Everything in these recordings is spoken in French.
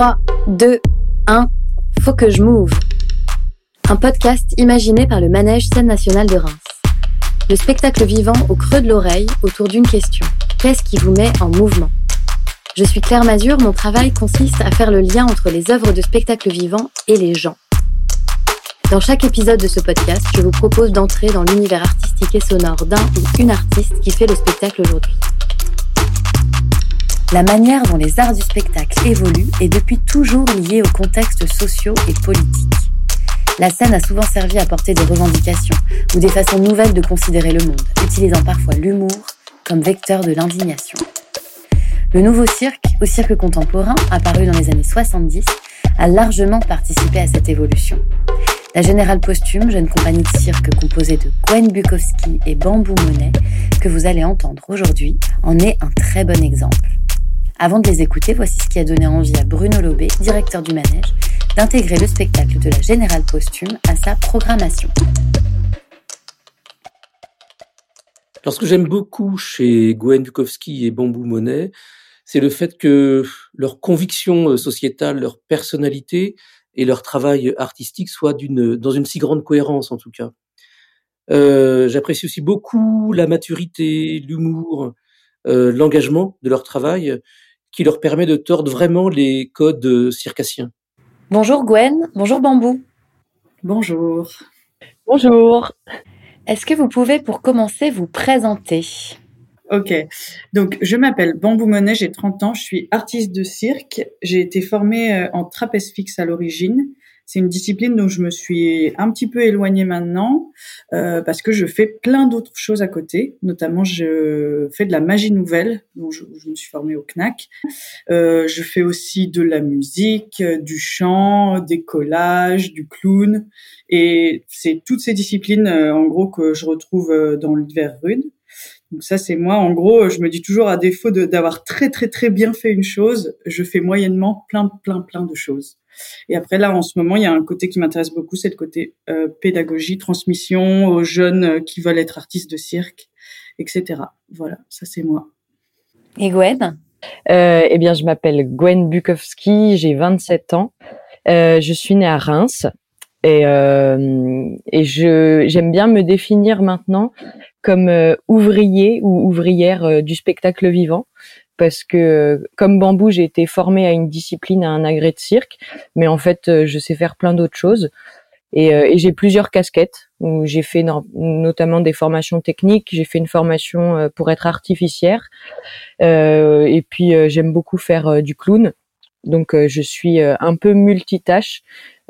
3, 2, 1, faut que je move. Un podcast imaginé par le Manège Scène Nationale de Reims. Le spectacle vivant au creux de l'oreille autour d'une question. Qu'est-ce qui vous met en mouvement? Je suis Claire Mazur, mon travail consiste à faire le lien entre les œuvres de spectacle vivant et les gens. Dans chaque épisode de ce podcast, je vous propose d'entrer dans l'univers artistique et sonore d'un ou une artiste qui fait le spectacle aujourd'hui. La manière dont les arts du spectacle évoluent est depuis toujours liée aux contextes sociaux et politiques. La scène a souvent servi à porter des revendications ou des façons nouvelles de considérer le monde, utilisant parfois l'humour comme vecteur de l'indignation. Le nouveau cirque, ou cirque contemporain, apparu dans les années 70, a largement participé à cette évolution. La Générale Posthume, jeune compagnie de cirque composée de Gwen Bukowski et Bambou Monet, que vous allez entendre aujourd'hui, en est un très bon exemple. Avant de les écouter, voici ce qui a donné envie à Bruno Lobé, directeur du manège, d'intégrer le spectacle de la Générale Posthume à sa programmation. Alors, ce que j'aime beaucoup chez Gwen Bukowski et Bambou Monet, c'est le fait que leur conviction sociétale, leur personnalité et leur travail artistique soient dans une si grande cohérence, en tout cas. Euh, j'apprécie aussi beaucoup la maturité, l'humour, euh, l'engagement de leur travail qui leur permet de tordre vraiment les codes circassiens. Bonjour Gwen, bonjour Bambou. Bonjour. Bonjour. Est-ce que vous pouvez pour commencer vous présenter? Ok, donc je m'appelle Bambou Monet, j'ai 30 ans, je suis artiste de cirque. J'ai été formée euh, en trapèze fixe à l'origine c'est une discipline dont je me suis un petit peu éloignée maintenant euh, parce que je fais plein d'autres choses à côté. Notamment, je fais de la magie nouvelle, dont je, me suis formée au CNAC. Euh, je fais aussi de la musique, du chant, des collages, du clown. Et c'est toutes ces disciplines, euh, en gros, que je retrouve euh, dans l'univers rude. Donc ça, c'est moi. En gros, je me dis toujours, à défaut d'avoir très très très bien fait une chose, je fais moyennement plein plein plein de choses. Et après là, en ce moment, il y a un côté qui m'intéresse beaucoup, c'est le côté euh, pédagogie, transmission aux jeunes euh, qui veulent être artistes de cirque, etc. Voilà, ça c'est moi. Et Gwen? Euh, Eh bien, je m'appelle Gwen Bukowski, j'ai 27 ans. Euh, je suis née à Reims et, euh, et je j'aime bien me définir maintenant comme ouvrier ou ouvrière du spectacle vivant parce que comme bambou, j'ai été formée à une discipline, à un agrès de cirque, mais en fait, euh, je sais faire plein d'autres choses. Et, euh, et j'ai plusieurs casquettes où j'ai fait notamment des formations techniques. J'ai fait une formation euh, pour être artificière. Euh, et puis j'aime beaucoup faire du clown. Donc je suis un peu multitâche,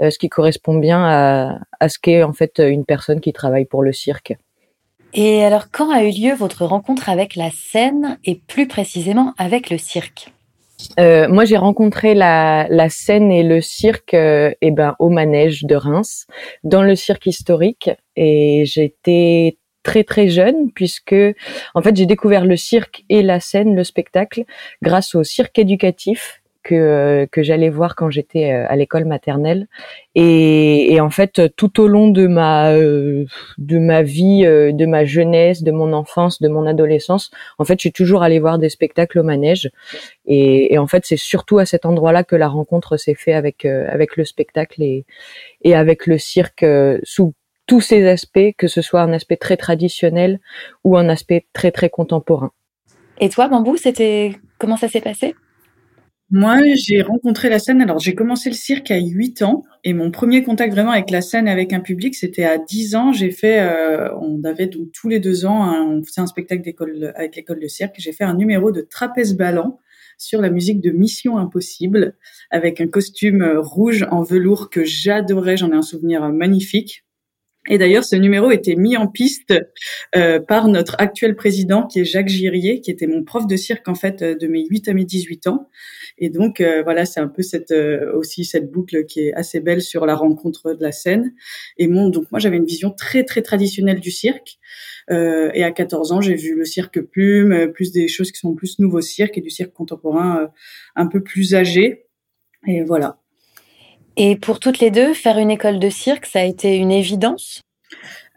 ce qui correspond bien à, à ce qu'est en fait une personne qui travaille pour le cirque. Et alors, quand a eu lieu votre rencontre avec la scène et plus précisément avec le cirque? Euh, moi, j'ai rencontré la, la, scène et le cirque euh, eh ben, au manège de Reims, dans le cirque historique. Et j'étais très très jeune puisque en fait j'ai découvert le cirque et la scène, le spectacle, grâce au cirque éducatif que euh, que j'allais voir quand j'étais euh, à l'école maternelle. Et, et, en fait tout au long de ma euh, de ma vie de ma jeunesse de mon enfance de mon adolescence en fait je suis toujours allée voir des spectacles au manège. Et, et en fait c'est surtout à cet endroit-là que la rencontre s'est fait avec avec le spectacle et et avec le cirque sous tous ses aspects que ce soit un aspect très traditionnel ou un aspect très très contemporain. Et toi Bambou c'était comment ça s'est passé? Moi, j'ai rencontré la scène. Alors, j'ai commencé le cirque à 8 ans et mon premier contact vraiment avec la scène, avec un public, c'était à 10 ans. J'ai fait, euh, on avait donc tous les deux ans, on faisait un spectacle d'école avec l'école de cirque. J'ai fait un numéro de trapèze ballant sur la musique de Mission Impossible avec un costume rouge en velours que j'adorais. J'en ai un souvenir magnifique. Et d'ailleurs, ce numéro était mis en piste euh, par notre actuel président, qui est Jacques Girier, qui était mon prof de cirque en fait de mes 8 à mes 18 ans. Et donc euh, voilà, c'est un peu cette euh, aussi cette boucle qui est assez belle sur la rencontre de la scène. Et mon donc moi j'avais une vision très très traditionnelle du cirque. et à 14 ans, j'ai vu le cirque plume, plus des choses qui sont plus nouveau cirque et du cirque contemporain un peu plus âgé. Et voilà. Et pour toutes les deux, faire une école de cirque, ça a été une évidence?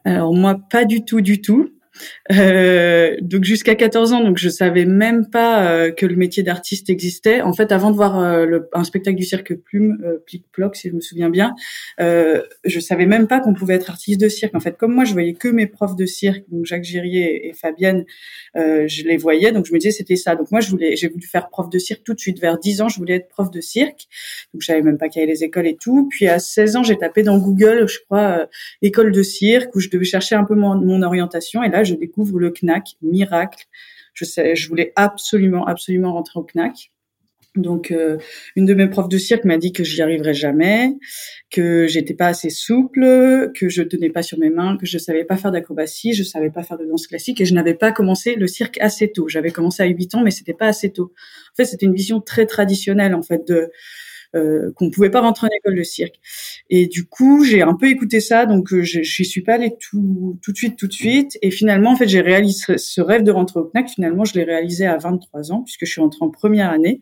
Alors moi, pas du tout, du tout. Euh, donc jusqu'à 14 ans, donc je savais même pas euh, que le métier d'artiste existait. En fait, avant de voir euh, le, un spectacle du cirque Plume, euh, Plic Ploc, si je me souviens bien, euh, je savais même pas qu'on pouvait être artiste de cirque. En fait, comme moi, je voyais que mes profs de cirque, donc Jacques Girier et Fabienne, je les voyais, donc je me disais c'était ça. Donc moi, je voulais, j'ai voulu faire prof de cirque tout de suite. Vers 10 ans, je voulais être prof de cirque. Donc je savais même pas qu'il y avait les écoles et tout. Puis à 16 ans, j'ai tapé dans Google, je crois, école de cirque, où je devais chercher un peu mon, mon orientation. Et là, je découvre le CNAC, miracle. Je sais, je voulais absolument, absolument rentrer au CNAC. Donc, euh, une de mes profs de cirque m'a dit que j'y arriverais jamais, que j'étais pas assez souple, que je tenais pas sur mes mains, que je savais pas faire d'acrobatie, je savais pas faire de danse classique et je n'avais pas commencé le cirque assez tôt. J'avais commencé à 8 ans, mais c'était pas assez tôt. En fait, c'était une vision très traditionnelle, en fait, de euh, qu'on pouvait pas rentrer en école de cirque. Et du coup, j'ai un peu écouté ça, donc euh, je n'y suis pas allée tout, tout de suite, tout de suite. Et finalement, en fait, j'ai réalisé ce rêve de rentrer au CNAC. Finalement, je l'ai réalisé à 23 ans, puisque je suis rentrée en première année.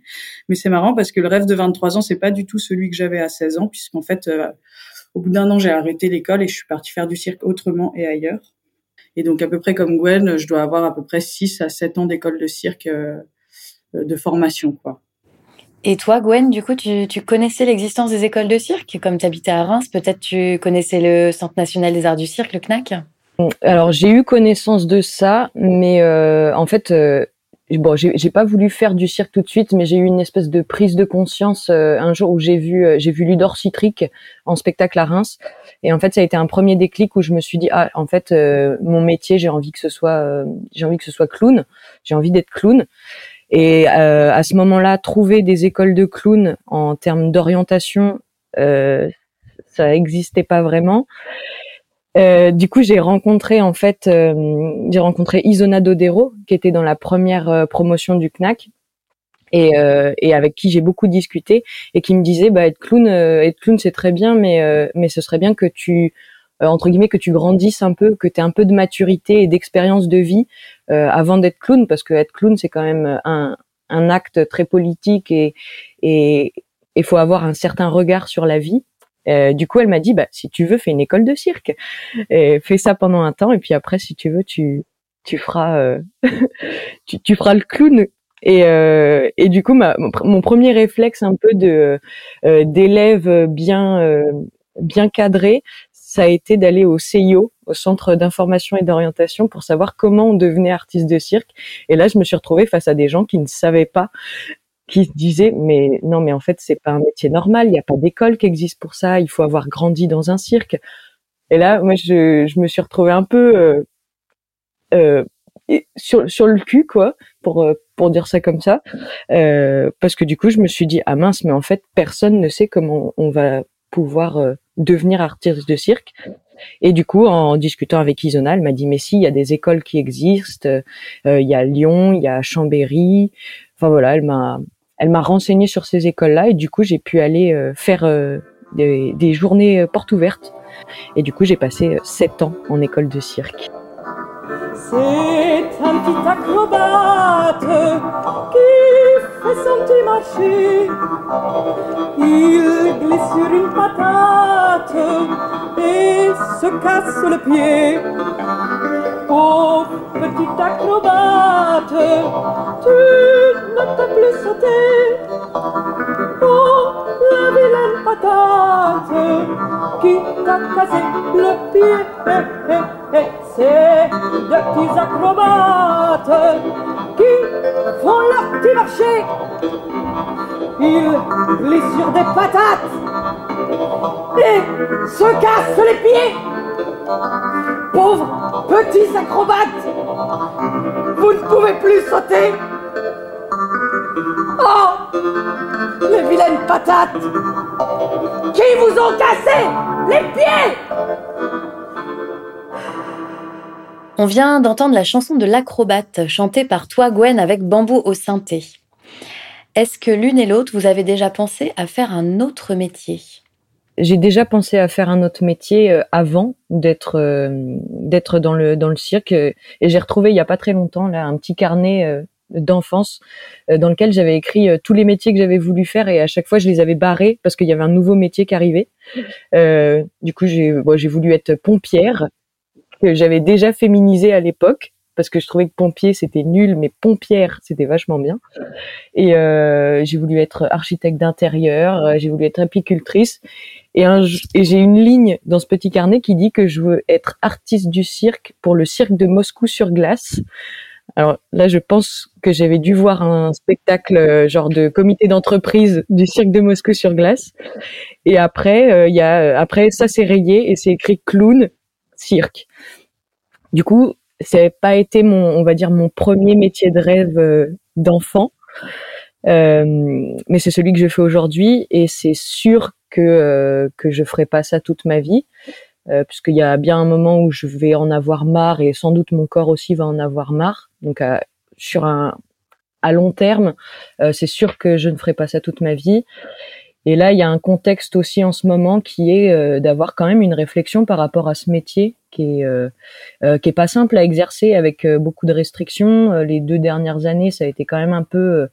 Mais c'est marrant parce que le rêve de 23 ans, c'est pas du tout celui que j'avais à 16 ans, puisqu'en fait, euh, au bout d'un an, j'ai arrêté l'école et je suis partie faire du cirque autrement et ailleurs. Et donc, à peu près comme Gwen, je dois avoir à peu près 6 à 7 ans d'école de cirque de formation, quoi. Et toi, Gwen, du coup, tu, tu connaissais l'existence des écoles de cirque? Comme tu habitais à Reims, peut-être tu connaissais le Centre national des arts du cirque, le CNAC Alors, j'ai eu connaissance de ça, mais euh, en fait, euh, bon, j'ai pas voulu faire du cirque tout de suite, mais j'ai eu une espèce de prise de conscience euh, un jour où j'ai vu, euh, j'ai vu Ludor Citric en spectacle à Reims. Et en fait, ça a été un premier déclic où je me suis dit, ah, en fait, euh, mon métier, j'ai envie que ce soit, j'ai envie que ce soit clown. J'ai envie d'être clown. Et euh, à ce moment-là, trouver des écoles de clowns en termes d'orientation, euh, ça n'existait pas vraiment. Euh, du coup, j'ai rencontré en fait, euh, j'ai rencontré Isona Dodero, qui était dans la première euh, promotion du CNAC, et, euh, et avec qui j'ai beaucoup discuté, et qui me disait, bah être clown, être clown c'est très bien, mais mais ce serait bien que tu entre guillemets que tu grandisses un peu, que tu un peu de maturité et d'expérience de vie euh, avant d'être clown, parce que être clown c'est quand même un, un acte très politique et et il faut avoir un certain regard sur la vie. Euh, du coup, elle m'a dit, bah, si tu veux, fais une école de cirque. Et fais ça pendant un temps, et puis après, si tu veux, tu tu feras euh, tu, tu feras le clown. Et, euh, et du coup, ma, mon premier réflexe un peu de euh, d'élève bien euh, bien cadré, ça a été d'aller au CIO, au Centre d'information et d'orientation, pour savoir comment on devenait artiste de cirque. Et là, je me suis retrouvée face à des gens qui ne savaient pas, qui se disaient mais non, mais en fait, c'est pas un métier normal. Il n'y a pas d'école qui existe pour ça. Il faut avoir grandi dans un cirque. Et là, moi, je, je me suis retrouvée un peu euh, euh, sur, sur le cul, quoi, pour euh, pour dire ça comme ça, euh, parce que du coup, je me suis dit ah mince, mais en fait, personne ne sait comment on va pouvoir euh, devenir artiste de cirque. Et du coup, en discutant avec Isona, elle m'a dit mais si, il y a des écoles qui existent, euh, il y a Lyon, il y a Chambéry. Enfin voilà, elle m'a elle m'a renseigné sur ces écoles-là et du coup j'ai pu aller euh, faire des, des, journées portes ouvertes. Et du coup j'ai passé sept ans en école de cirque. C'est un petit acrobate petit marché. Il glisse sur une patate et se casse le pied. Oh, petit acrobate, tu ne peux plus sauter. Oh, la vilaine patate qui t'a cassé le pied. Eh, eh, eh, c'est de petits acrobates qui font leur petit marché. Ils glissent sur des patates et se cassent les pieds. Pauvres petits acrobates, vous ne pouvez plus sauter. Oh, les vilaines patates qui vous ont cassé les pieds On vient d'entendre la chanson de l'acrobate chantée par toi Gwen avec bambou au synthé. Est-ce que l'une et l'autre, vous avez déjà pensé à faire un autre métier? J'ai déjà pensé à faire un autre métier euh, avant d'être euh, dans le cirque et j'ai retrouvé il y a pas très longtemps là un petit carnet euh, d'enfance dans lequel j'avais écrit tous les métiers que j'avais voulu faire et à chaque fois je les avais barrés parce qu'il y avait un nouveau métier qui arrivait. Du coup j'ai j'ai voulu être pompière que j'avais déjà féminisé à l'époque parce que je trouvais que pompier c'était nul, mais pompière c'était vachement bien. Et euh, j'ai voulu être architecte d'intérieur, euh, j'ai voulu être apicultrice. Et, et j'ai une ligne dans ce petit carnet qui dit que je veux être artiste du cirque pour le cirque de Moscou sur glace. Alors là, je pense que j'avais dû voir un spectacle euh, genre de comité d'entreprise du cirque de Moscou sur glace. Et après, il y a après ça c'est rayé et c'est écrit clown cirque. Du coup, c'est pas été mon, on va dire, mon premier métier de rêve euh, d'enfant, euh, mais c'est celui que je fais aujourd'hui et c'est sûr que euh, que je ferai pas ça toute ma vie, euh, puisqu'il y a bien un moment où je vais en avoir marre et sans doute mon corps aussi va en avoir marre. Donc sur un à long terme, c'est sûr que je ne ferai pas ça toute ma vie. Et là, il y a un contexte aussi en ce moment qui est d'avoir quand même une réflexion par rapport à ce métier qui est euh, euh, qui est pas simple à exercer avec euh, beaucoup de restrictions. les deux dernières années, ça a été quand même un peu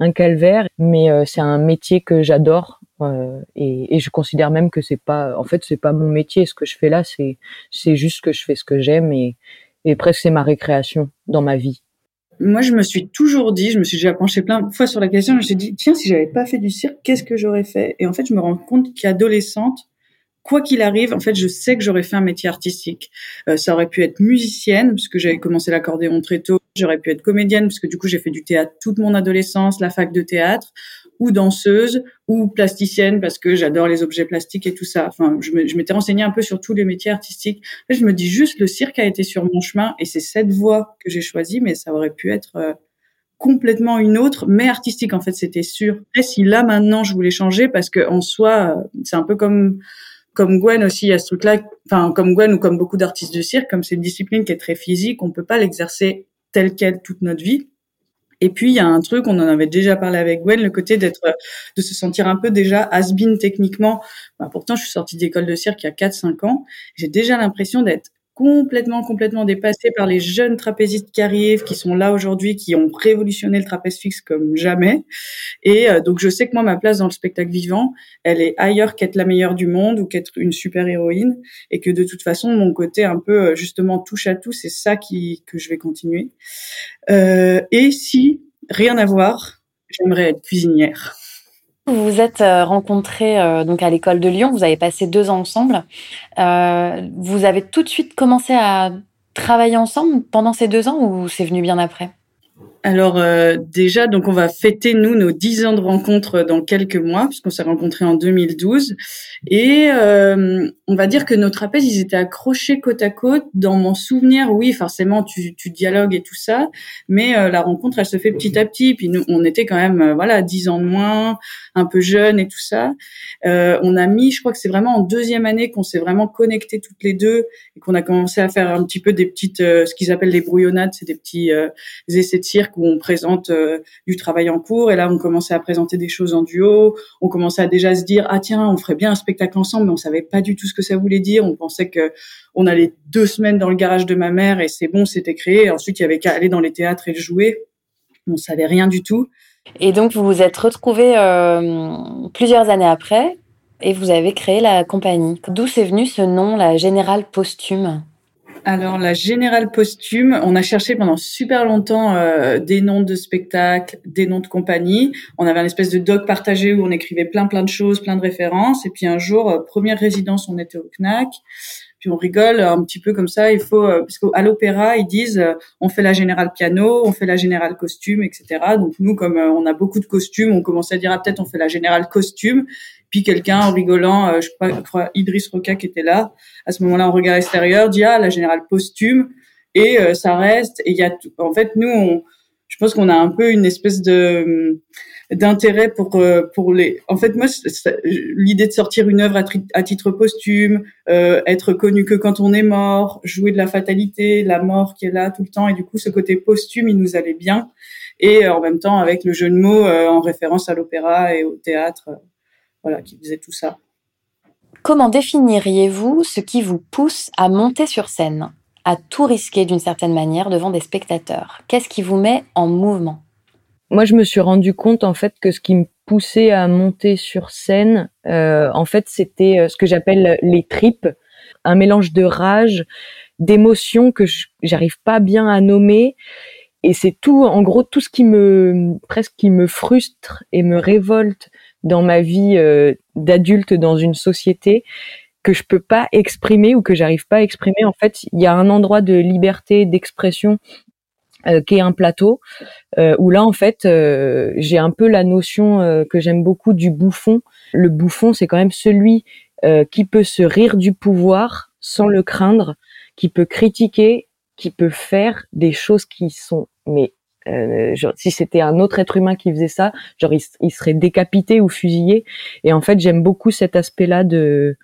un calvaire, mais c'est un métier que j'adore et, et, je considère même que c'est pas, en fait, c'est pas mon métier. Ce que je fais là, c'est c'est juste que je fais ce que j'aime et et presque c'est ma récréation dans ma vie. Moi, je me suis toujours dit, je me suis déjà penché plein de fois sur la question, je me suis dit, tiens, si j'avais pas fait du cirque, qu'est-ce que j'aurais fait? Et en fait, je me rends compte qu'adolescente, quoi qu'il arrive, en fait, je sais que j'aurais fait un métier artistique. Euh, ça aurait pu être musicienne, puisque j'avais commencé l'accordéon très tôt. J'aurais pu être comédienne, puisque du coup, j'ai fait du théâtre toute mon adolescence, la fac de théâtre, ou danseuse, ou plasticienne, parce que j'adore les objets plastiques et tout ça. Enfin, je m'étais renseignée un peu sur tous les métiers artistiques. Je me dis juste, le cirque a été sur mon chemin, et c'est cette voie que j'ai choisie, mais ça aurait pu être... Euh, complètement une autre, mais artistique en fait, c'était sûr. Et si là maintenant je voulais changer, parce que en soi, euh, c'est un peu comme comme Gwen aussi, il y a ce truc-là, enfin comme Gwen ou comme beaucoup d'artistes de cirque, comme c'est une discipline qui est très physique, on peut pas l'exercer tel quel toute notre vie. Et puis il y a un truc, on en avait déjà parlé avec Gwen, le côté d'être, de se sentir un peu déjà has-been techniquement. Bah, pourtant, je suis sortie d'école de cirque il y a 4-5 ans. J'ai déjà l'impression d'être complètement, complètement dépassé par les jeunes trapézistes qui arrivent, qui sont là aujourd'hui, qui ont révolutionné le trapèze fixe comme jamais. Et euh, donc, je sais que moi, ma place dans le spectacle vivant, elle est ailleurs qu'être la meilleure du monde ou qu'être une super héroïne. Et que de toute façon, mon côté un peu, euh, justement, touche à tout, c'est ça qui, que je vais continuer. Euh, et si, rien à voir, j'aimerais être cuisinière. Vous vous êtes euh, rencontrés euh, donc à l'école de Lyon, vous avez passé deux ans ensemble. Euh, vous avez tout de suite commencé à travailler ensemble pendant ces deux ans ou c'est venu bien après? Alors euh, déjà, donc on va fêter nous nos dix ans de rencontre dans quelques mois, puisqu'on s'est rencontrés en 2012, et euh, on va dire que nos trapèzes ils étaient accrochés côte à côte. Dans mon souvenir, oui, forcément tu, tu dialogues et tout ça, mais euh, la rencontre elle se fait petit à petit. Puis nous, on était quand même voilà dix ans de moins, un peu jeunes et tout ça. on a mis, je crois que c'est vraiment en deuxième année qu'on s'est vraiment connectés toutes les deux et qu'on a commencé à faire un petit peu des petites, ce qu'ils appellent des brouillonnades, c'est des petits essais de cirque où on présente euh, du travail en cours et là on commençait à présenter des choses en duo, on commençait à déjà se dire ah tiens on ferait bien un spectacle ensemble mais on savait pas du tout ce que ça voulait dire, on pensait que on allait deux semaines dans le garage de ma mère et c'est bon c'était créé, ensuite il y avait qu'à aller dans les théâtres et le jouer, on savait rien du tout. Et donc vous vous êtes retrouvés euh, plusieurs années après et vous avez créé la compagnie. D'où c'est venu ce nom, la Générale Posthume? Alors la générale posthume, on a cherché pendant super longtemps euh, des noms de spectacles, des noms de compagnie. On avait un espèce de doc partagé où on écrivait plein plein de choses, plein de références. Et puis un jour, euh, première résidence, on était au CNAC. Puis on rigole un petit peu comme ça. Il faut euh, parce qu'à l'opéra ils disent on fait la générale piano, on fait la générale costume, etc. Donc nous comme on a beaucoup de costumes, on commençait à dire ah, peut-être on fait la générale costume. Puis quelqu'un, en rigolant, euh, je crois, je Idriss Roca qui était là, à ce moment-là, en regard extérieur, dit ah la générale posthume et euh, ça reste. Et il y a, en fait, nous, on, je pense qu'on a un peu une espèce de hum, d'intérêt pour euh, pour les. En fait, moi, l'idée de sortir une œuvre à, titre posthume, être connu que quand on est mort, jouer de la fatalité, la mort qui est là tout le temps, et du coup, ce côté posthume, il nous allait bien. Et en même temps, avec le jeu de mots en référence à l'opéra et au théâtre voilà, qui faisait tout ça. Comment définiriez-vous ce qui vous pousse à monter sur scène, à tout risquer d'une certaine manière devant des spectateurs? Qu'est-ce qui vous met en mouvement? Moi, je me suis rendu compte en fait que ce qui me poussait à monter sur scène, euh, en fait, c'était euh, ce que j'appelle les tripes, un mélange de rage, d'émotions que j'arrive pas bien à nommer. Et c'est tout, en gros, tout ce qui me presque qui me frustre et me révolte dans ma vie euh, d'adulte dans une société que je peux pas exprimer ou que j'arrive pas à exprimer. En fait, il y a un endroit de liberté d'expression euh, qui est un plateau euh, où là en fait euh, j'ai un peu la notion euh, que j'aime beaucoup du bouffon. Le bouffon c'est quand même celui qui peut se rire du pouvoir sans le craindre, qui peut critiquer, qui peut faire des choses qui sont mais genre, si c'était un autre être humain qui faisait ça, genre il, serait décapité ou fusillé. Et en fait j'aime beaucoup cet aspect-là de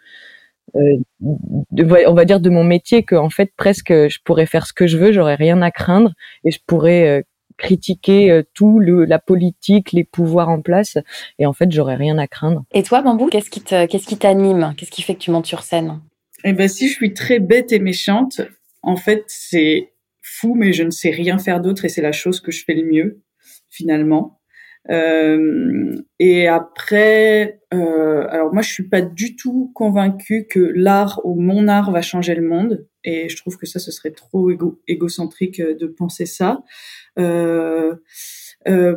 de, on va dire de mon métier que en fait presque je pourrais faire ce que je veux, j'aurais rien à craindre et je pourrais euh, critiquer euh, tout le, la politique, les pouvoirs en place et en fait j'aurais rien à craindre. Et toi Bambou, qu'est-ce qui te qu'est-ce qui t'anime? Qu'est-ce qui fait que tu montes sur scène? Eh ben si je suis très bête et méchante, en fait c'est fou mais je ne sais rien faire d'autre et c'est la chose que je fais le mieux finalement. Euh, et après, euh, alors moi je suis pas du tout convaincue que l'art ou mon art va changer le monde. Et je trouve que ça, ce serait trop égo égocentrique de penser ça. Euh, euh,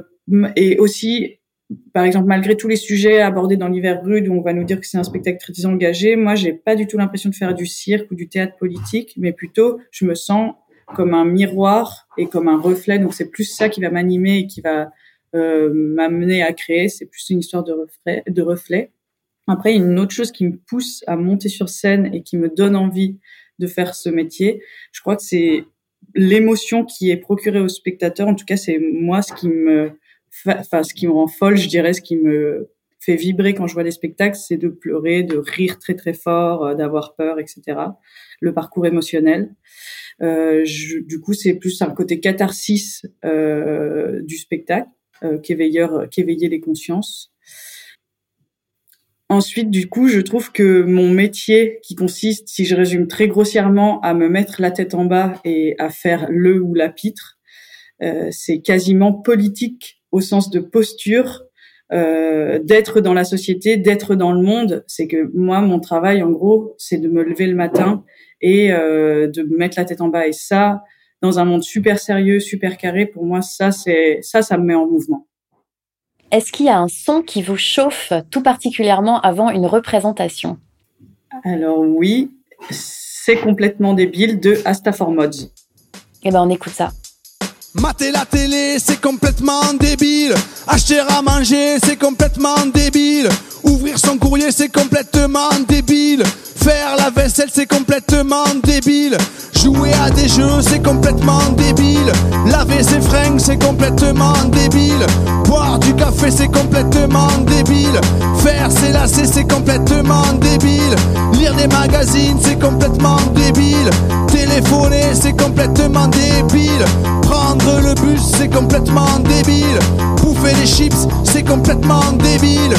et aussi, par exemple, malgré tous les sujets abordés dans l'hiver rude, où on va nous dire que c'est un spectacle très engagé, moi, j'ai pas du tout l'impression de faire du cirque ou du théâtre politique, mais plutôt, je me sens comme un miroir et comme un reflet. Donc, c'est plus ça qui va m'animer et qui va euh, m'amener à créer. C'est plus une histoire de reflet. De reflet. Après, une autre chose qui me pousse à monter sur scène et qui me donne envie de faire ce métier, je crois que c'est l'émotion qui est procurée au spectateur. En tout cas, c'est moi ce qui me, enfin, ce qui me rend folle, je dirais, ce qui me fait vibrer quand je vois des spectacles, c'est de pleurer, de rire très très fort, euh, d'avoir peur, etc. Le parcours émotionnel. Euh, je, du coup, c'est plus un côté catharsis euh, du spectacle euh, qu'éveilleur, qu'éveiller les consciences. Ensuite, du coup, je trouve que mon métier, qui consiste, si je résume très grossièrement, à me mettre la tête en bas et à faire le ou la pitre, euh, c'est quasiment politique au sens de posture, euh, d'être dans la société, d'être dans le monde. C'est que moi, mon travail, en gros, c'est de me lever le matin et euh, de me mettre la tête en bas. Et ça, dans un monde super sérieux, super carré, pour moi, ça, c'est ça, ça me met en mouvement. Est-ce qu'il y a un son qui vous chauffe tout particulièrement avant une représentation? Alors oui, c'est complètement débile de Asta for Mods. Eh ben on écoute ça. Mater la télé, c'est complètement débile. Acheter à manger, c'est complètement débile. Ouvrir son courrier, c'est complètement débile. Faire la vaisselle, c'est complètement débile. Jouer à des jeux, c'est complètement débile. Laver ses fringues, c'est complètement débile. Boire du café, c'est complètement débile. Faire ses lacets, c'est complètement débile. Lire des magazines, c'est complètement débile. Téléphoner, c'est complètement débile. C'est complètement débile. Bouffer les chips, c'est complètement débile.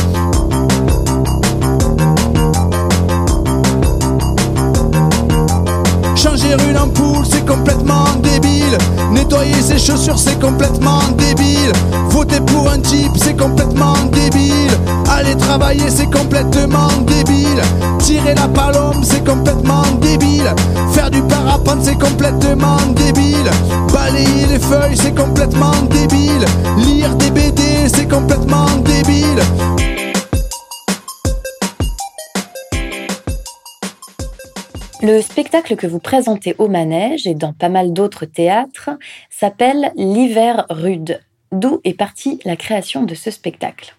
Changer une ampoule, c'est complètement. Ses chaussures, c'est complètement débile. Voter pour un type, c'est complètement débile. Aller travailler, c'est complètement débile. Tirer la palombe, c'est complètement débile. Faire du parapente, c'est complètement débile. Balayer les feuilles, c'est complètement débile. Lire des BD, c'est complètement débile. Le spectacle que vous présentez au manège et dans pas mal d'autres théâtres s'appelle L'hiver rude. D'où est partie la création de ce spectacle?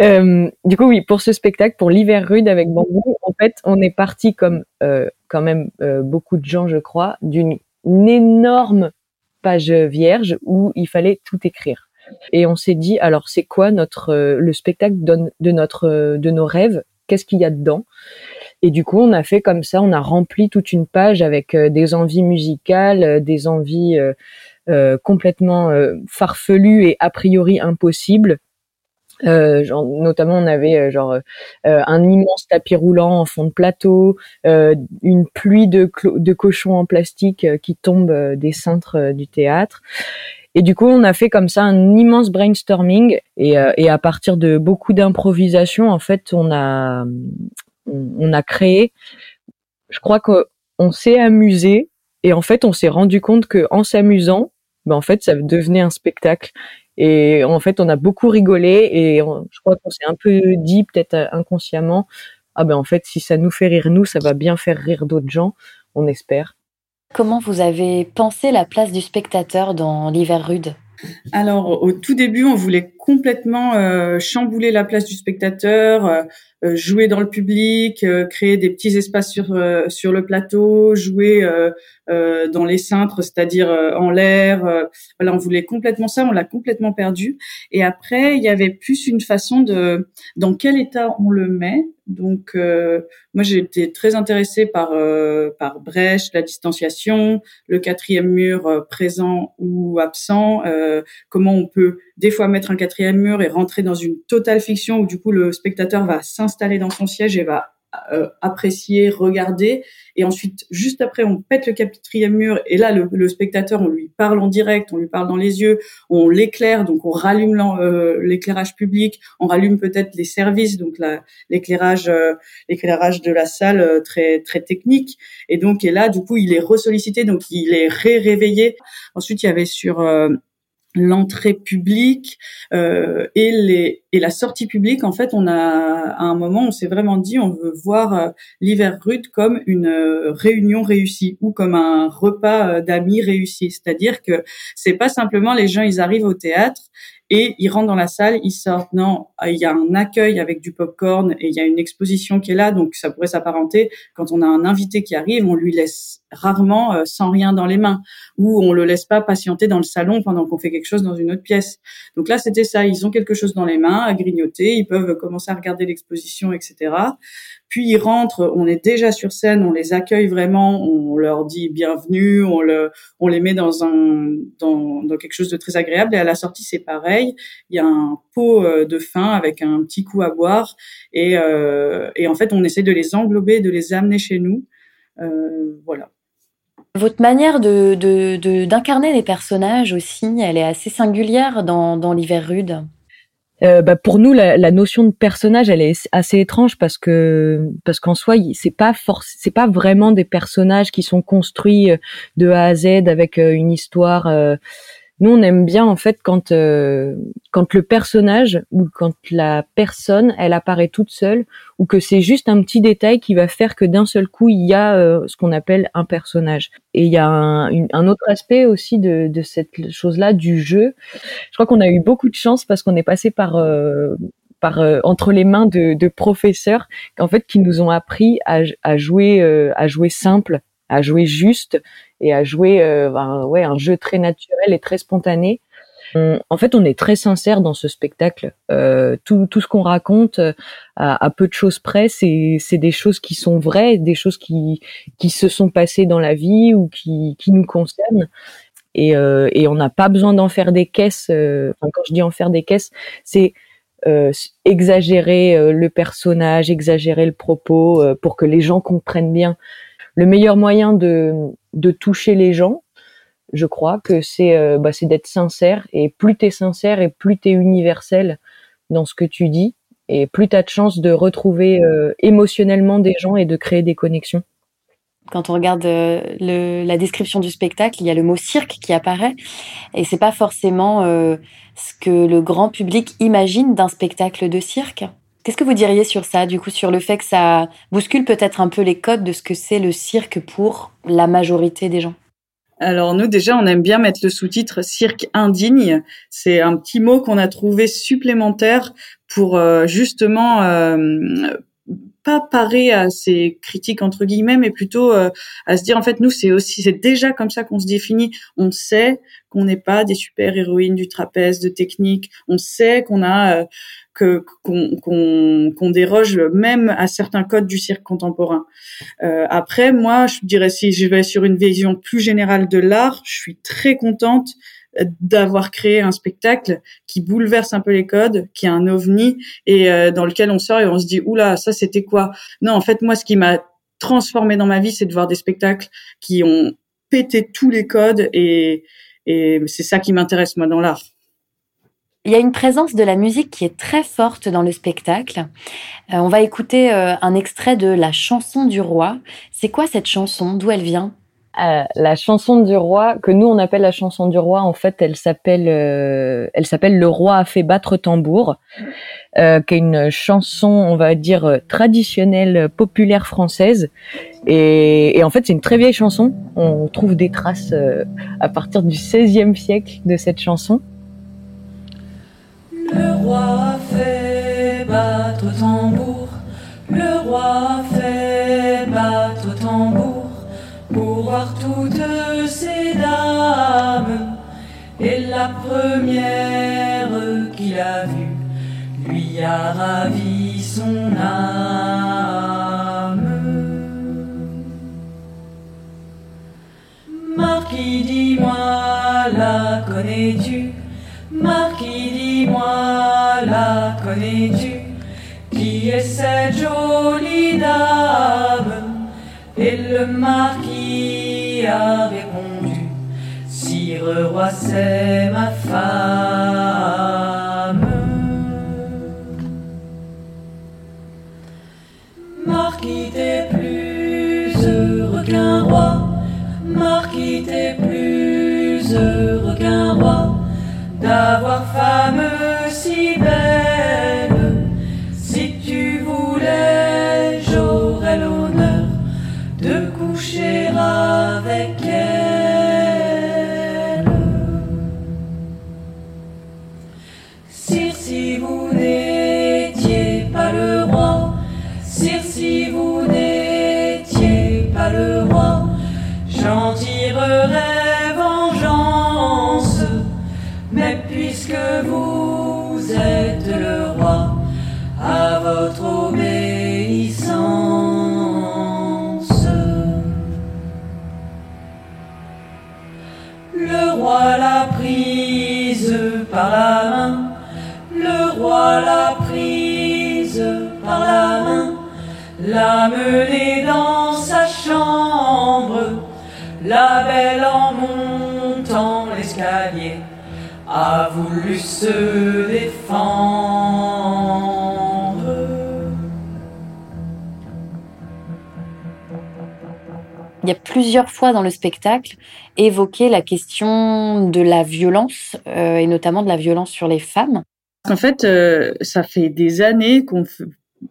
Euh, du coup, oui, pour ce spectacle, pour l'hiver rude avec Bambou, en fait, on est parti comme euh, quand même euh, beaucoup de gens, je crois, d'une énorme page vierge où il fallait tout écrire. Et on s'est dit, alors c'est quoi notre le spectacle de nos rêves? Qu'est-ce qu'il y a dedans? Et du coup, on a fait comme ça, on a rempli toute une page avec euh, des envies musicales, euh, des envies euh, complètement farfelues et a priori impossibles. genre, notamment, on avait genre un immense tapis roulant en fond de plateau, une pluie de, de cochons en plastique qui tombent des cintres du théâtre. Et du coup, on a fait comme ça un immense brainstorming et, et à partir de beaucoup d'improvisation, en fait, on a on, a créé, je crois que on s'est amusé et en fait, on s'est rendu compte que en s'amusant, ben en fait, ça devenait un spectacle. Et en fait, on a beaucoup rigolé et je crois qu'on s'est un peu dit, peut-être euh, inconsciemment, ah ben en fait, si ça nous fait rire nous, ça va bien faire rire d'autres gens, on espère. Comment vous avez pensé la place du spectateur dans l'hiver rude? Alors, au tout début, on voulait complètement euh, chambouler la place du spectateur, euh, euh, jouer dans le public, créer des petits espaces sur sur le plateau, jouer dans les cintres, c'est-à-dire en l'air. voilà, on voulait complètement ça, on l'a complètement perdu. Et après, il y avait plus une façon de dans quel état on le met. Donc, moi, j'ai été très intéressée par par Brecht, la distanciation, le quatrième mur présent ou absent, comment on peut des fois mettre un quatrième mur et rentrer dans une totale fiction où du coup le spectateur va s'installer dans son siège et va euh, apprécier, regarder, et ensuite juste après on pète le quatrième mur et là le, spectateur on lui parle en direct, on lui parle dans les yeux, on l'éclaire donc on rallume euh, l'éclairage public, on rallume peut-être les services donc l'éclairage euh, l'éclairage de la salle très très technique et donc et là du coup il est ressollicité donc il est ré réveillé. Ensuite il y avait sur l'entrée publique euh, et les et la sortie publique en fait on a à un moment on s'est vraiment dit on veut voir euh, l'hiver rude comme une euh, réunion réussie ou comme un repas d'amis réussi c'est-à-dire que c'est pas simplement les gens ils arrivent au théâtre et ils rentrent dans la salle, ils sortent. Non, il y a un accueil avec du popcorn et il y a une exposition qui est là, donc ça pourrait s'apparenter. Quand on a un invité qui arrive, on lui laisse rarement euh, sans rien dans les mains, ou on le laisse pas patienter dans le salon pendant qu'on fait quelque chose dans une autre pièce. Donc là, c'était ça. Ils ont quelque chose dans les mains à grignoter, ils peuvent commencer à regarder l'exposition, etc. Puis ils rentrent, on est déjà sur scène, on les accueille vraiment, on leur dit bienvenue, on, le, on les met dans un dans, dans quelque chose de très agréable. Et à la sortie, c'est pareil. Il y a un pot euh, de fin avec un petit coup à boire, et, euh, et en fait, on essaie de les englober, de les amener chez nous. Euh, voilà. Votre manière de, d'incarner les personnages aussi, elle est assez singulière dans, dans l'hiver rude. Euh, bah pour nous, la, notion de personnage, elle est assez étrange parce que parce qu'en soi, c'est pas c'est pas vraiment des personnages qui sont construits euh, de A à Z avec euh, une histoire. Nous, on aime bien en fait quand euh, quand le personnage ou quand la personne, elle apparaît toute seule, ou que c'est juste un petit détail qui va faire que d'un seul coup il y a euh, ce qu'on appelle un personnage. Et il y a un, un autre aspect aussi de, de cette chose-là du jeu. Je crois qu'on a eu beaucoup de chance parce qu'on est passé par euh, par entre les mains de, de professeurs en fait qui nous ont appris à, à jouer à jouer simple à jouer juste et à jouer euh, ben, ouais un jeu très naturel et très spontané. en fait, on est très sincère dans ce spectacle. Euh, tout, tout ce qu'on raconte, euh, à, peu de choses près, c'est, des choses qui sont vraies, des choses qui, qui se sont passées dans la vie ou qui, qui nous concernent. Et, euh, et on n'a pas besoin d'en faire des caisses. Euh, enfin, quand je dis en faire des caisses, c'est exagérer le personnage, exagérer le propos pour que les gens comprennent bien le meilleur moyen de, toucher les gens, je crois que c'est euh, bah, c'est d'être sincère et plus t'es sincère et plus t'es universel dans ce que tu dis et plus t'as de chances de retrouver euh, émotionnellement des gens et de créer des connexions. Quand on regarde euh, la description du spectacle, il y a le mot cirque qui apparaît et c'est pas forcément ce que le grand public imagine d'un spectacle de cirque. Qu'est-ce que vous diriez sur ça, du coup, sur le fait que ça bouscule peut-être un peu les codes de ce que c'est le cirque pour la majorité des gens? Alors nous déjà, on aime bien mettre le sous-titre cirque indigne. C'est un petit mot qu'on a trouvé supplémentaire pour euh, justement euh, pas parer à ces critiques entre guillemets, mais plutôt euh, à se dire en fait nous c'est aussi c'est déjà comme ça qu'on se définit. On sait qu'on n'est pas des super héroïnes du trapèze, de technique. On sait qu'on a que qu'on déroge même à certains codes du cirque contemporain. Euh, après, moi, je dirais si je vais sur une vision plus générale de l'art, je suis très contente d'avoir créé un spectacle qui bouleverse un peu les codes, qui est un ovni et euh, dans lequel on sort et on se dit oula ça c'était quoi? Non en fait moi ce qui m'a transformé dans ma vie c'est de voir des spectacles qui ont pété tous les codes et, c'est ça qui m'intéresse moi dans l'art. Il y a une présence de la musique qui est très forte dans le spectacle. Euh, on va écouter euh, un extrait de La chanson du roi. C'est quoi cette chanson? D'où elle vient? Euh, la chanson du roi que nous on appelle la chanson du roi en fait elle s'appelle elle s'appelle le roi a fait battre tambour qui est une chanson on va dire traditionnelle populaire française. Et, en fait c'est une très vieille chanson. On trouve des traces à partir du XVIe siècle de cette chanson. Le roi fait battre tambour, le roi fait battre tambour voir toutes ces dames. Et la première qu'il a vue lui a ravi son âme. Marquis, dis-moi, la connais-tu? Marquis, dis-moi, la connais-tu? Qui est cette jolie dame? Et le marquis a répondu Sire roi, c'est ma femme. Marquis, t'es plus heureux qu'un roi. Marquis, t'es plus heureux qu'un roi d'avoir femme si belle. Plusieurs fois dans le spectacle évoqué la question de la violence euh, et notamment de la violence sur les femmes. En fait, euh, ça fait des années qu'on fait,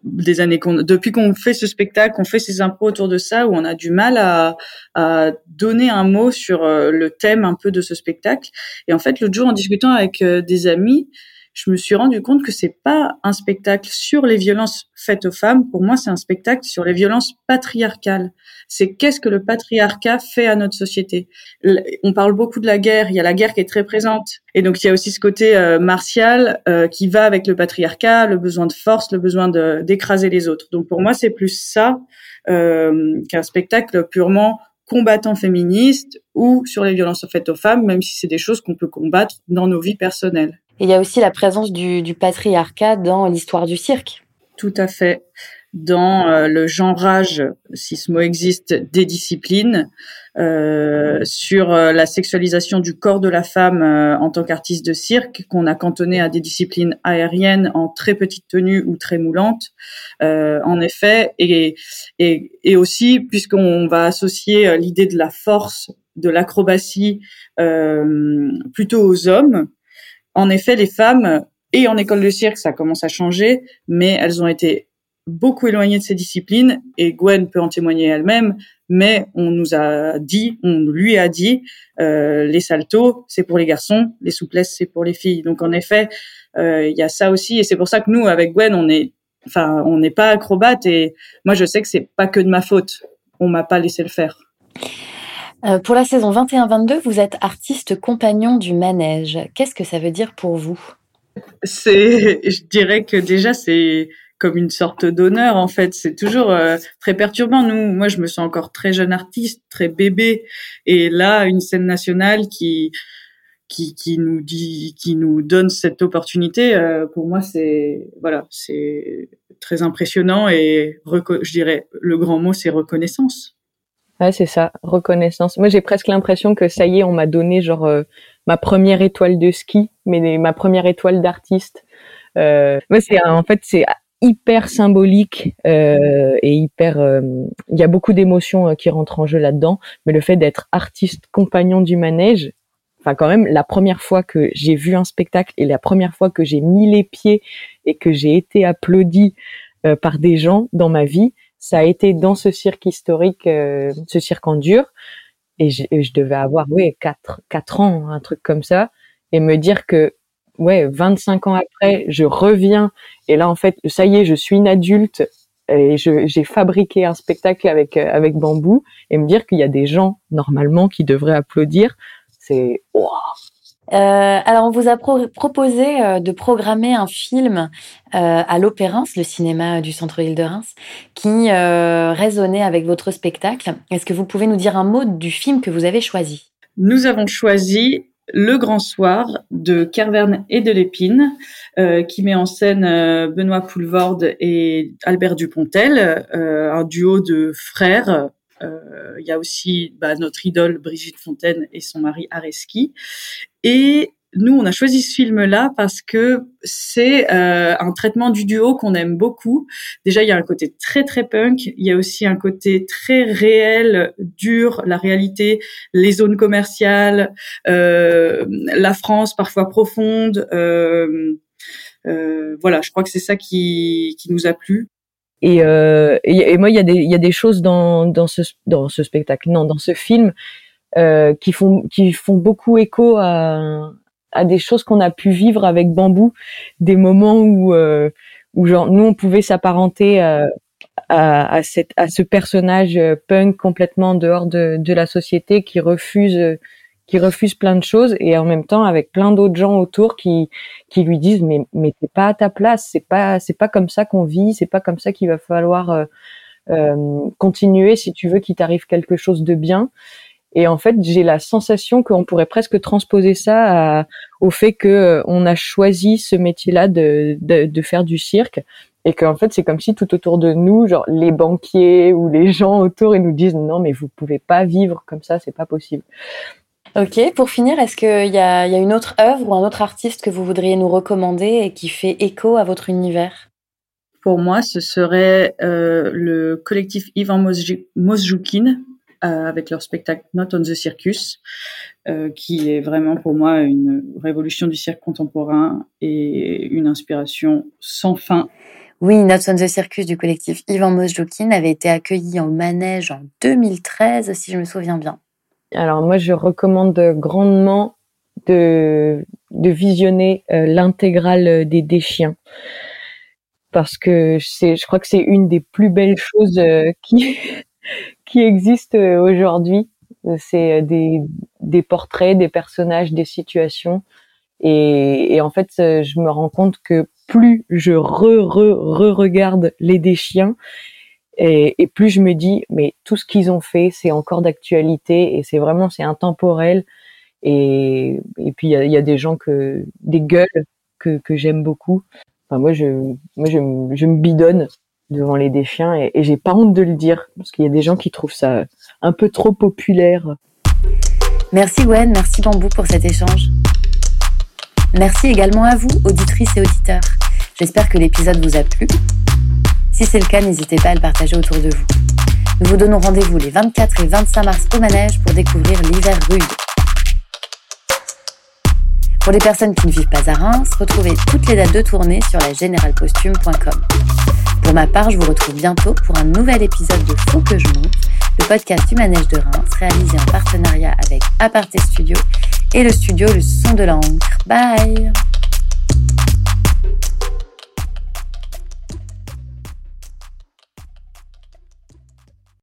des années qu'on, depuis qu'on fait ce spectacle, qu'on fait ces impros autour de ça, où on a du mal à, à donner un mot sur euh, le thème un peu de ce spectacle. Et en fait, l'autre jour, en discutant avec des amis, je me suis rendu compte que c'est pas un spectacle sur les violences faites aux femmes. Pour moi, c'est un spectacle sur les violences patriarcales. C'est qu'est-ce que le patriarcat fait à notre société. On parle beaucoup de la guerre. Il y a la guerre qui est très présente. Et donc, il y a aussi ce côté euh, martial euh, qui va avec le patriarcat, le besoin de force, le besoin d'écraser les autres. Donc, pour moi, c'est plus ça euh, qu'un spectacle purement combattant féministe ou sur les violences faites aux femmes, même si c'est des choses qu'on peut combattre dans nos vies personnelles. Et il y a aussi la présence du, patriarcat dans l'histoire du cirque. Tout à fait. Dans euh, le genrage, si ce mot existe, des disciplines, euh, sur euh, la sexualisation du corps de la femme euh, en tant qu'artiste de cirque, qu'on a cantonné à des disciplines aériennes en très petite tenue ou très moulante, en effet, et, et, et aussi puisqu'on va associer l'idée de la force, de l'acrobatie plutôt aux hommes, en effet, les femmes, et en école de cirque, ça commence à changer, mais elles ont été beaucoup éloignées de ces disciplines, et Gwen peut en témoigner elle-même, mais on nous a dit, on lui a dit, euh, les saltos, c'est pour les garçons, les souplesses, c'est pour les filles. Donc en effet, euh, il y a ça aussi, et c'est pour ça que nous, avec Gwen, on est, enfin, on n'est pas acrobate, et moi je sais que c'est pas que de ma faute, on m'a pas laissé le faire. Euh, pour la saison 21-22, vous êtes artiste compagnon du manège. Qu'est-ce que ça veut dire pour vous? C'est, je dirais que déjà c'est comme une sorte d'honneur en fait. C'est toujours euh, très perturbant. Nous, moi, je me sens encore très jeune artiste, très bébé, et là, une scène nationale qui qui, nous dit, qui nous donne cette opportunité. Euh, pour moi, c'est voilà, c'est très impressionnant et je dirais le grand mot, c'est reconnaissance. Ouais, c'est ça, reconnaissance. Moi, j'ai presque l'impression que ça y est, on m'a donné genre euh, ma première étoile de ski, mais ma première étoile d'artiste. Euh, c'est en fait c'est hyper symbolique euh, et hyper. Euh, il y a beaucoup d'émotions euh, qui rentrent en jeu là-dedans, mais le fait d'être artiste compagnon du manège, enfin quand même la première fois que j'ai vu un spectacle et la première fois que j'ai mis les pieds et que j'ai été applaudi euh, par des gens dans ma vie, ça a été dans ce cirque historique, ce cirque en dur, et je, devais avoir ouais quatre quatre ans, un truc comme ça, et me dire que ouais, 25 ans après, je reviens. Et là en fait, ça y est, je suis une adulte. Et j'ai fabriqué un spectacle avec euh, avec bambou. Et me dire qu'il y a des gens normalement qui devraient applaudir, c'est wow. Euh, alors, on vous a proposé euh, de programmer un film euh, à l'Opéra, le cinéma du centre-ville de Reims, qui euh, résonnait avec votre spectacle. Est-ce que vous pouvez nous dire un mot du film que vous avez choisi? Nous avons choisi le Grand Soir de Kerverne et de Lépine, qui met en scène Benoît Poulvorde et Albert Dupontel, un duo de frères. Il y a aussi bah, notre idole Brigitte Fontaine et son mari Areski. Et nous, on a choisi ce film-là parce que c'est euh, un traitement du duo qu'on aime beaucoup. Déjà, il y a un côté très très punk, il y a aussi un côté très réel, dur, la réalité, les zones commerciales, euh, la France parfois profonde. Euh, euh voilà, je crois que c'est ça qui, qui nous a plu. Et, euh, et, moi, il y a des il y a des choses dans dans ce dans ce spectacle, non, dans ce film. Euh, qui font qui font beaucoup écho à, à des choses qu'on a pu vivre avec Bambou, des moments où euh, où genre nous on pouvait s'apparenter euh, à, à, cette, à ce personnage euh, punk complètement dehors de, de la société qui refuse qui refuse plein de choses et en même temps avec plein d'autres gens autour qui qui lui disent mais mais t'es pas à ta place c'est pas c'est pas comme ça qu'on vit c'est pas comme ça qu'il va falloir euh, euh, continuer si tu veux qu'il t'arrive quelque chose de bien et en fait, j'ai la sensation qu'on pourrait presque transposer ça à, au fait que euh, on a choisi ce métier-là de, de, de, faire du cirque et qu'en fait, c'est comme si tout autour de nous, genre les banquiers ou les gens autour, ils nous disent non, mais vous pouvez pas vivre comme ça, c'est pas possible. Ok, pour finir, est-ce qu'il y a, y a une autre œuvre ou un autre artiste que vous voudriez nous recommander et qui fait écho à votre univers? Pour moi, ce serait euh, le collectif Ivan Mosjoukine, euh, avec leur spectacle Not on the Circus, euh, qui est vraiment pour moi une révolution du cirque contemporain et une inspiration sans fin. Oui, Not on the Circus du collectif Ivan Mosjoukine avait été accueilli en manège en 2013, si je me souviens bien. Alors moi, je recommande grandement de, de visionner euh, l'intégrale des Déchiens parce que c'est, je crois que c'est une des plus belles choses euh, qui qui existe euh, aujourd'hui. C'est euh, des, des portraits, des personnages, des situations. Et, et, en fait, euh, je me rends compte que plus je re-re-re-regarde les déchiens, et, plus je me dis, mais tout ce qu'ils ont fait, c'est encore d'actualité et c'est vraiment, c'est intemporel. Et, et puis, il y a, des gens que, des gueules que, que j'aime beaucoup. Enfin, moi, je, moi, je me bidonne devant les défiants et, et j'ai pas honte de le dire parce qu'il y a des gens qui trouvent ça un peu trop populaire. Merci Gwen, merci Bambou pour cet échange. Merci également à vous, auditrices et auditeurs. J'espère que l'épisode vous a plu. Si c'est le cas, n'hésitez pas à le partager autour de vous. Nous vous donnons rendez-vous les 24 et 25 mars au manège pour découvrir l'hiver rude. Pour les personnes qui ne vivent pas à Reims, retrouvez toutes les dates de tournée sur la généralcostume.com. Pour ma part, je vous retrouve bientôt pour un nouvel épisode de Faut que je monte, le podcast du Manège de Reims, réalisé en partenariat avec Aparté Studio et le studio Le Son de l'encre. Bye